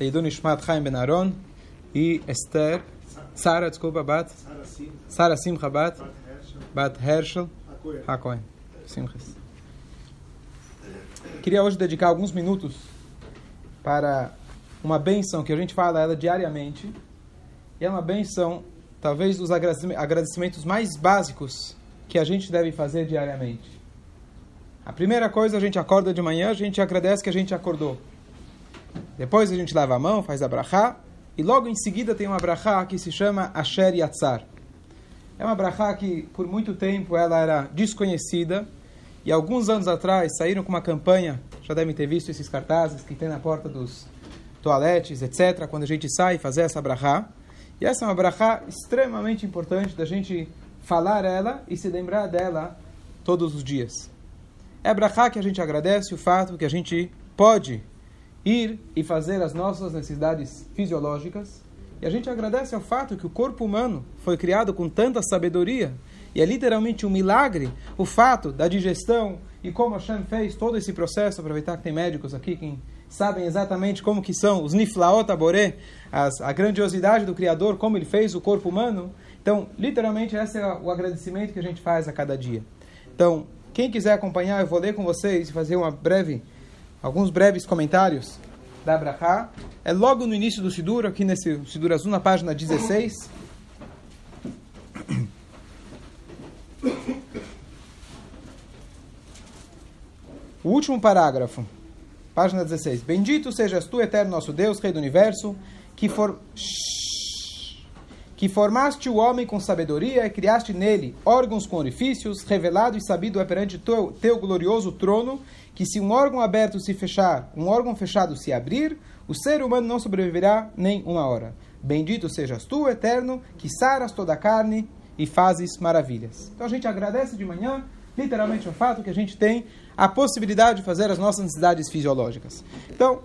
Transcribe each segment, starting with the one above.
Eidu Nishmat Chaim Ben Aaron e Esther, Sara, desculpa, Bat, Sara Simcha Bat, Bat Herschel, Hakohen. Simchas. Queria hoje dedicar alguns minutos para uma benção que a gente fala ela diariamente. E é uma benção, talvez, dos agradecimentos mais básicos que a gente deve fazer diariamente. A primeira coisa, a gente acorda de manhã, a gente agradece que a gente acordou. Depois a gente lava a mão, faz a brachá, e logo em seguida tem uma brachá que se chama Asher Yatzar. É uma brachá que por muito tempo ela era desconhecida, e alguns anos atrás saíram com uma campanha, já devem ter visto esses cartazes que tem na porta dos toaletes, etc., quando a gente sai fazer essa brachá. E essa é uma brachá extremamente importante da gente falar ela e se lembrar dela todos os dias. É a brachá que a gente agradece o fato que a gente pode ir e fazer as nossas necessidades fisiológicas. E a gente agradece ao fato que o corpo humano foi criado com tanta sabedoria. E é literalmente um milagre o fato da digestão e como Hashem fez todo esse processo. Aproveitar que tem médicos aqui que sabem exatamente como que são os niflaot aboré, a grandiosidade do Criador, como ele fez o corpo humano. Então, literalmente, esse é o agradecimento que a gente faz a cada dia. Então, quem quiser acompanhar, eu vou ler com vocês e fazer uma breve alguns breves comentários da Abraha. É logo no início do Sidur, aqui nesse Sidur Azul, na página 16. O último parágrafo, página 16. Bendito sejas tu, eterno nosso Deus, Rei do Universo, que for que formaste o homem com sabedoria e criaste nele órgãos com orifícios, revelado e sabido é perante teu, teu glorioso trono, que se um órgão aberto se fechar, um órgão fechado se abrir, o ser humano não sobreviverá nem uma hora. Bendito sejas tu, eterno, que saras toda a carne e fazes maravilhas. Então a gente agradece de manhã, literalmente o fato que a gente tem a possibilidade de fazer as nossas necessidades fisiológicas. Então,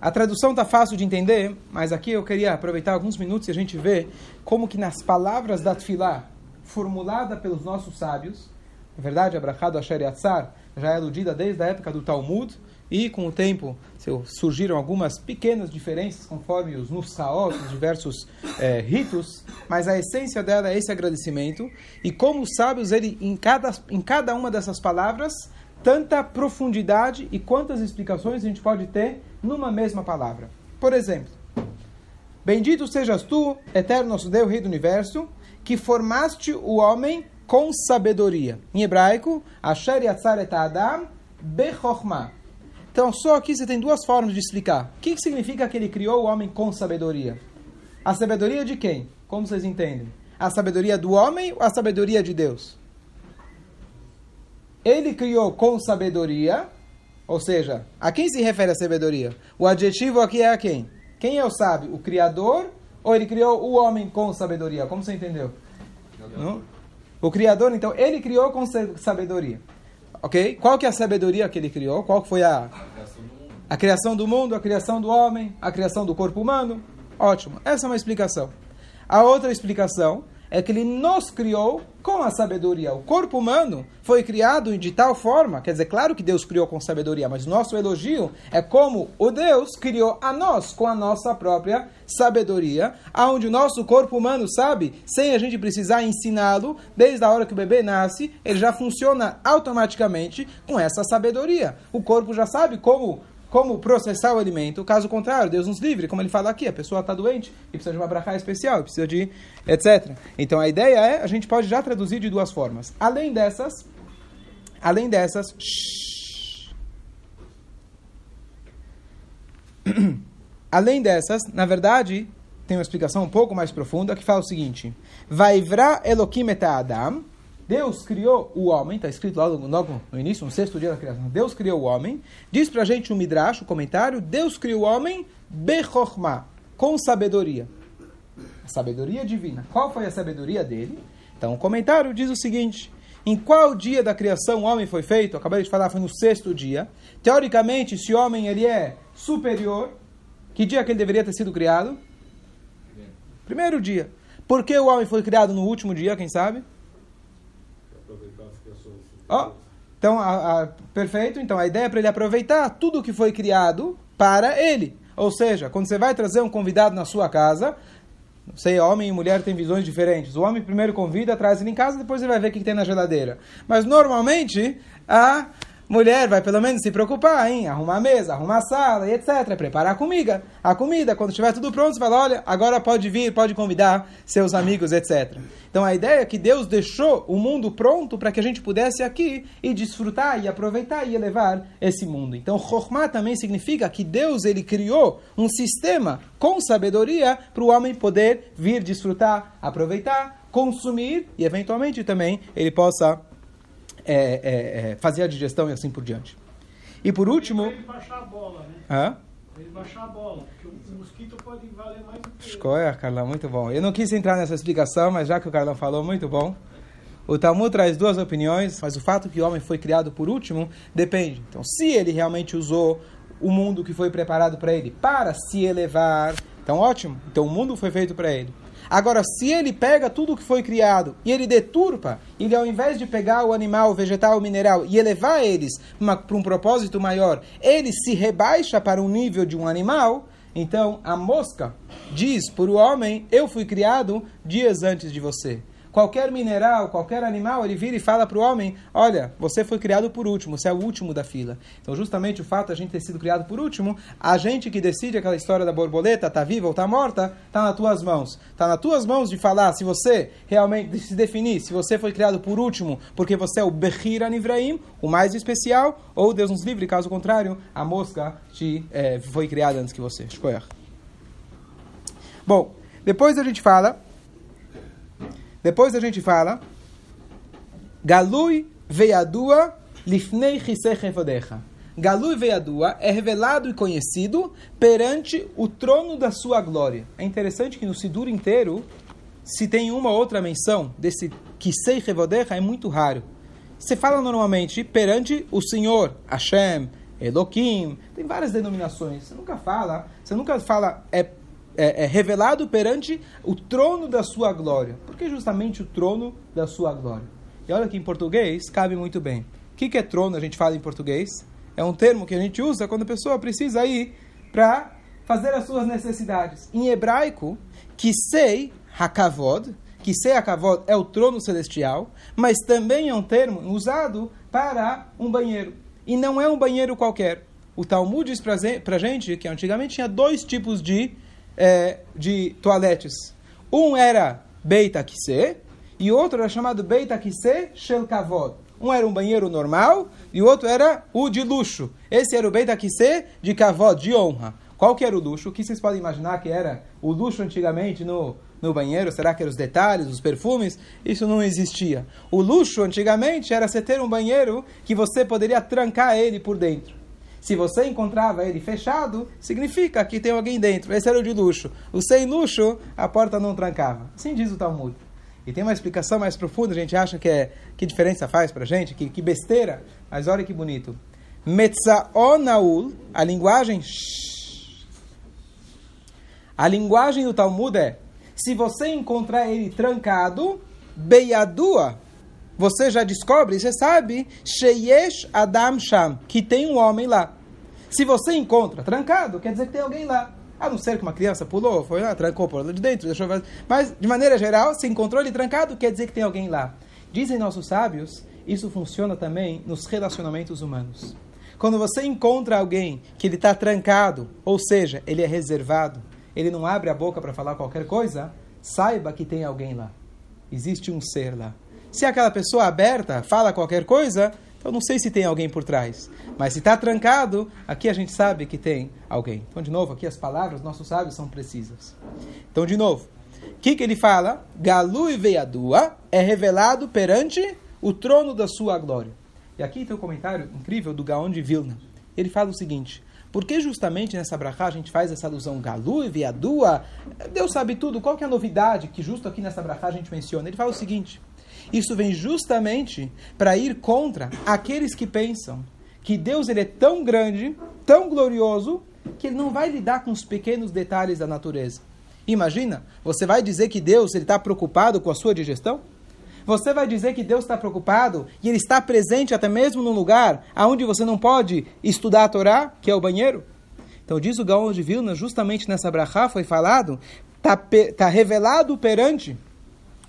A tradução está fácil de entender, mas aqui eu queria aproveitar alguns minutos e a gente ver como que nas palavras da Tfilá, formulada pelos nossos sábios, na verdade, a Brachá do Asher Yatzar já é aludida desde a época do Talmud, e com o tempo surgiram algumas pequenas diferenças conforme os Nussaot, os diversos é, ritos, mas a essência dela é esse agradecimento, e como os sábios, ele, em, cada, em cada uma dessas palavras, tanta profundidade e quantas explicações a gente pode ter numa mesma palavra. Por exemplo, Bendito sejas tu, eterno nosso Deus, Rei do Universo, que formaste o homem com sabedoria. Em hebraico, Asher Yatzar et Adam bechokhmah. Então, só aqui você tem duas formas de explicar. O que significa que ele criou o homem com sabedoria? A sabedoria de quem? Como vocês entendem? A sabedoria do homem ou a sabedoria de Deus? Ele criou com sabedoria, ou seja, a quem se refere a sabedoria? O adjetivo aqui é a quem? Quem é o sábio? O Criador ou ele criou o homem com sabedoria? Como você entendeu? Não? O Criador, então, ele criou com sabedoria. Ok? Qual que é a sabedoria que ele criou? Qual foi a... A criação do mundo, a criação do homem, a criação do corpo humano. Ótimo. Essa é uma explicação. A outra explicação é que ele nos criou com a sabedoria. O corpo humano foi criado de tal forma, quer dizer, claro que Deus criou com sabedoria, mas nosso elogio é como o Deus criou a nós com a nossa própria sabedoria, aonde o nosso corpo humano sabe, sem a gente precisar ensiná-lo, desde a hora que o bebê nasce, ele já funciona automaticamente com essa sabedoria. O corpo já sabe como como processar o alimento. Caso contrário, Deus nos livre, como ele fala aqui, a pessoa está doente e precisa de uma brachá especial, precisa de etc. Então a ideia é, a gente pode já traduzir de duas formas. Além dessas, além dessas, além dessas, na verdade, tem uma explicação um pouco mais profunda que fala o seguinte: Vaivra Elohim et Adam Deus criou o homem, está escrito logo, logo no início, no sexto dia da criação. Deus criou o homem. Diz para a gente o um Midrash, o um comentário, Deus criou o homem bechokhmah, com sabedoria. A sabedoria divina. Qual foi a sabedoria dele? Então, o comentário diz o seguinte, em qual dia da criação o homem foi feito? Acabei de falar, foi no sexto dia. Teoricamente, se o homem ele é superior, que dia que ele deveria ter sido criado? Primeiro dia. Por que o homem foi criado no último dia, quem sabe? Ó, Então, a, a, perfeito. Então, a ideia é para ele aproveitar tudo que foi criado para ele. Ou seja, quando você vai trazer um convidado na sua casa, não sei, homem e mulher têm visões diferentes. O homem primeiro convida, traz ele em casa, depois ele vai ver o que tem na geladeira. Mas normalmente, a mulher vai pelo menos se preocupar em arrumar a mesa, arrumar a sala e etc. Preparar a comida. A comida, quando estiver tudo pronto, você fala: olha, agora pode vir, pode convidar seus amigos, etc. Então a ideia é que Deus deixou o mundo pronto para que a gente pudesse aqui e desfrutar e aproveitar e elevar esse mundo. Então, Chokhmah também significa que Deus ele criou um sistema com sabedoria para o homem poder vir desfrutar, aproveitar, consumir e eventualmente também ele possa é, é, é, fazer a digestão e assim por diante. E por último. Ele baixar a bola, né? Hã? Ele baixar a bola, porque o mosquito pode valer mais do que. Escolha, Carlão, muito bom. Eu não quis entrar nessa explicação, mas já que o Carlão falou, muito bom. O Talmud traz duas opiniões, mas o fato que o homem foi criado por último depende. Então, se ele realmente usou o mundo que foi preparado para ele para se elevar, então ótimo. Então o mundo foi feito para ele. Agora, se ele pega tudo que foi criado e ele deturpa, ele ao invés de pegar o animal, o vegetal, o mineral e elevar eles para um propósito maior, ele se rebaixa para um nível de um animal, então a mosca diz para o homem: Eu fui criado dias antes de você qualquer mineral, qualquer animal, ele vira e fala para o homem: Olha, você foi criado por último, você é o último da fila. Então, justamente o fato de a gente ter sido criado por último, a gente que decide aquela história da borboleta, está viva ou está morta, está nas tuas mãos. Está nas tuas mãos de falar se você realmente se definir, se você foi criado por último, porque você é o Bechir Anivraim, o mais especial, ou Deus nos livre, caso contrário, a mosca te, é, foi criada antes que você. Bom, depois a gente fala depois a gente fala Galui veiadua lifnei chisechevodecha. Galui veiadua é revelado e conhecido perante o trono da sua glória. É interessante que no Sidur inteiro, se tem uma outra menção desse kisei revodecha, é muito raro. Você fala normalmente perante o Senhor, Hashem, Elohim, tem várias denominações. Você nunca fala, você nunca fala é é, é, revelado perante o trono da sua glória. Por que justamente o trono da sua glória? E olha que em português cabe muito bem. O que, que é trono? A gente fala em português. É um termo que a gente usa quando a pessoa precisa ir para fazer as suas necessidades. Em hebraico, kisei hakavod, kisei hakavod é o trono celestial, mas também é um termo usado para um banheiro. E não é um banheiro qualquer. O Talmud diz para a gente que antigamente tinha dois tipos de é, de toaletes. Um era Beit Akise e outro era chamado Beit Akise Shel. Um era um banheiro normal e o outro era o de luxo. Esse era o Beit Akise de Kavod, de honra. Qual que era o luxo? O que vocês podem imaginar que era o luxo antigamente no, no banheiro? Será que eram os detalhes, os perfumes? Isso não existia. O luxo antigamente era você ter um banheiro que você poderia trancar ele por dentro. Se você encontrava ele fechado, significa que tem alguém dentro. Esse era o de luxo. O sem luxo, a porta não trancava. Assim diz o Talmud. E tem uma explicação mais profunda, a gente acha que é que diferença faz pra gente, que, que besteira, mas olha que bonito. Metzaonaul, a linguagem a linguagem do Talmud é: se você encontrar ele trancado, beiadua, você já descobre, você sabe, Sheyesh Adam Sham, que tem um homem lá. Se você encontra trancado, quer dizer que tem alguém lá. A não ser que uma criança pulou, foi lá, trancou por lá de dentro, deixou. Mas, de maneira geral, se encontrou ele trancado, quer dizer que tem alguém lá. Dizem nossos sábios, isso funciona também nos relacionamentos humanos. Quando você encontra alguém que ele está trancado, ou seja, ele é reservado, ele não abre a boca para falar qualquer coisa, saiba que tem alguém lá. Existe um ser lá. Se aquela pessoa aberta fala qualquer coisa, então não sei se tem alguém por trás. Mas se está trancado, aqui a gente sabe que tem alguém. Então, de novo, aqui as palavras nossos sábios são precisas. Então, de novo, o que, que ele fala? Galu e Veiadua é revelado perante o trono da sua glória. E aqui tem um comentário incrível do Gaon de Vilna. Ele fala o seguinte: por que justamente nessa brachá a gente faz essa alusão Galu e Veadua? Deus sabe tudo. Qual que é a novidade que justo aqui nessa brachá a gente menciona? Ele fala o seguinte: isso vem justamente para ir contra aqueles que pensam que Deus ele é tão grande, tão glorioso, que ele não vai lidar com os pequenos detalhes da natureza. Imagina, você vai dizer que Deus está preocupado com a sua digestão? Você vai dizer que Deus está preocupado e Ele está presente até mesmo num lugar onde você não pode estudar a Torá, que é o banheiro? Então diz o Gaon de Vilna, justamente nessa brachá foi falado, está tá revelado perante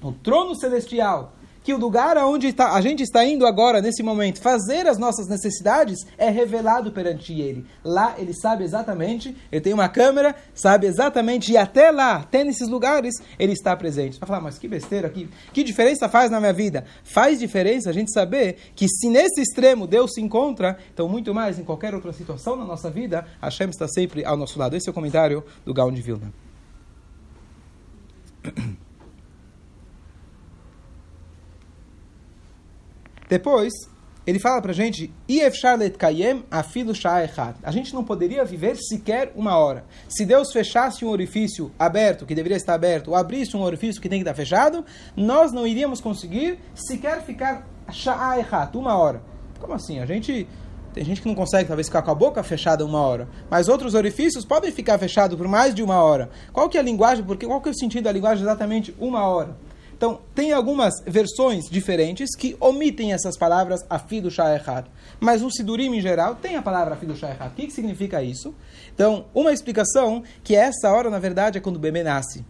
o trono celestial que o lugar aonde a gente está indo agora, nesse momento, fazer as nossas necessidades, é revelado perante ele. Lá ele sabe exatamente, ele tem uma câmera, sabe exatamente, e até lá, até nesses lugares, ele está presente. Vai falar, mas que besteira, que, que diferença faz na minha vida? Faz diferença a gente saber que se nesse extremo Deus se encontra, então muito mais em qualquer outra situação na nossa vida, Hashem está sempre ao nosso lado. Esse é o comentário do Gaon de Vilna. Depois, ele fala pra gente, A gente não poderia viver sequer uma hora. Se Deus fechasse um orifício aberto, que deveria estar aberto, ou abrisse um orifício que tem que estar fechado, nós não iríamos conseguir sequer ficar uma hora. Como assim? A gente... Tem gente que não consegue, talvez, ficar com a boca fechada uma hora. Mas outros orifícios podem ficar fechados por mais de uma hora. Qual que é a linguagem? Porque, qual que é o sentido da linguagem exatamente uma hora? Então, tem algumas versões diferentes que omitem essas palavras afidu sha'echad. Mas o Sidurim, em geral, tem a palavra afidu sha'echad. O que, que significa isso? Então, uma explicação que essa hora, na verdade, é quando o bebê nasce.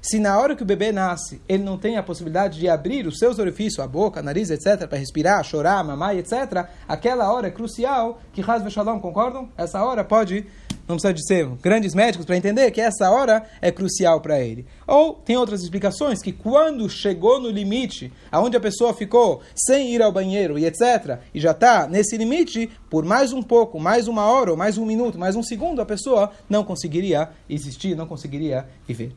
Se na hora que o bebê nasce, ele não tem a possibilidade de abrir os seus orifícios, a boca, nariz, etc., para respirar, chorar, mamar, etc., aquela hora é crucial que Hasbe Shalom, concordam? Essa hora pode não precisa de ser grandes médicos para entender que essa hora é crucial para ele. Ou tem outras explicações que quando chegou no limite, aonde a pessoa ficou sem ir ao banheiro e etc, e já está nesse limite, por mais um pouco, mais uma hora, ou mais um minuto, mais um segundo, a pessoa não conseguiria existir, não conseguiria viver.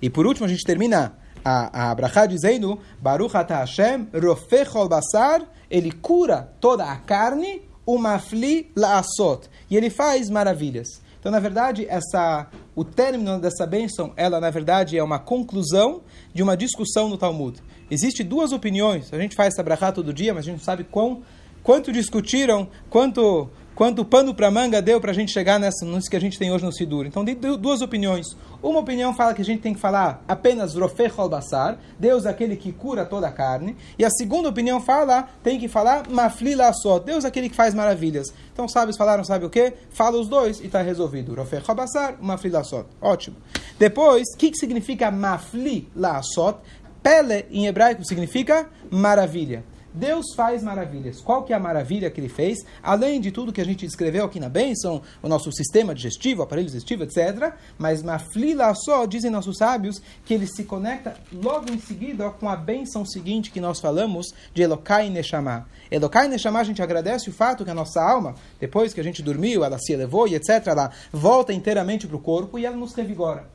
E por último, a gente termina a, a Brachá dizendo, Baruch Ata Hashem, Rofechol Basar, ele cura toda a carne, uma fli laasot. E ele faz maravilhas. Então, na verdade, essa, o término dessa bênção, ela, na verdade, é uma conclusão de uma discussão no Talmud. Existem duas opiniões. A gente faz essa todo dia, mas a gente não sabe quão, quanto discutiram, quanto quanto pano para manga deu para a gente chegar nessa, nisso que a gente tem hoje no Sidur. Então, tem duas opiniões. Uma opinião fala que a gente tem que falar apenas Rofech basar, Deus é aquele que cura toda a carne. E a segunda opinião fala, tem que falar Mafli só, Deus é aquele que faz maravilhas. Então, sábios falaram, sabe o que? Fala os dois e está resolvido. Rofech basar, Mafli só. Ótimo. Depois, o que, que significa Mafli só? Pele, em hebraico, significa maravilha. Deus faz maravilhas. Qual que é a maravilha que ele fez? Além de tudo que a gente descreveu aqui na bênção, o nosso sistema digestivo, aparelho digestivo, etc. Mas maflila só, dizem nossos sábios, que ele se conecta logo em seguida com a bênção seguinte que nós falamos de Elokai Neshama. Elokai Neshama, a gente agradece o fato que a nossa alma, depois que a gente dormiu, ela se elevou e etc., ela volta inteiramente para o corpo e ela nos revigora.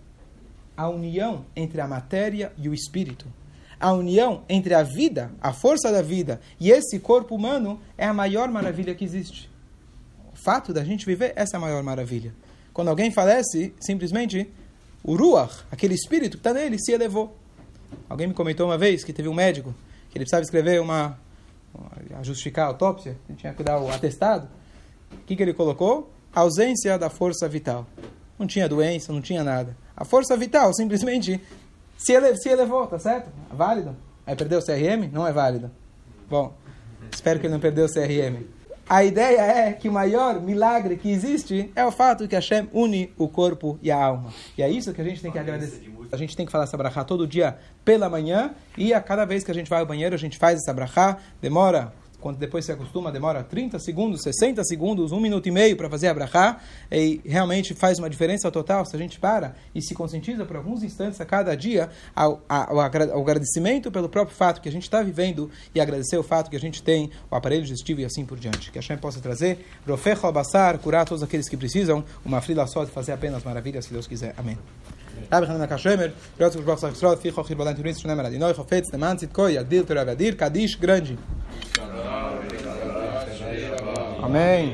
A união entre a matéria e o espírito a união entre a vida, a força da vida e esse corpo humano é a maior maravilha que existe. O fato da gente viver, essa é a maior maravilha. Quando alguém falece, simplesmente o Ruach, aquele espírito que está nele, se elevou. Alguém me comentou uma vez que teve um médico que ele precisava escrever uma. a justificar a autópsia, ele tinha que dar o atestado. O que, que ele colocou? A ausência da força vital. Não tinha doença, não tinha nada. A força vital simplesmente se, ele, se elevou, tá certo? Válido. Aí perdeu o CRM? Não é válido. Bom, espero que ele não perdeu o CRM. A ideia é que o maior milagre que existe é o fato que Hashem une o corpo e a alma. E é isso que a gente tem que agradecer. A gente tem que falar essa brachá todo dia pela manhã e a cada vez que a gente vai ao banheiro a gente faz essa brachá. Demora quando depois se acostuma, demora 30 segundos, 60 segundos, um minuto e meio para fazer a brachá, e realmente faz uma diferença total se a gente para e se conscientiza por alguns instantes a cada dia ao, ao, ao agradecimento pelo próprio fato que a gente está vivendo e agradecer o fato que a gente tem o aparelho digestivo e assim por diante. Que a Hashem possa trazer, Rofecho Abassar, curar todos aqueles que precisam, uma frila só de fazer apenas maravilhas, se Deus quiser. Amém. רבי חנן הקשמר, רבי ברוך סך ישראל, פיחו חיר בלן תוריס שנה מלדינוי, חופץ, למען צדקו, יגדיל תורה ואדיר, קדיש גרנג'י. Amém.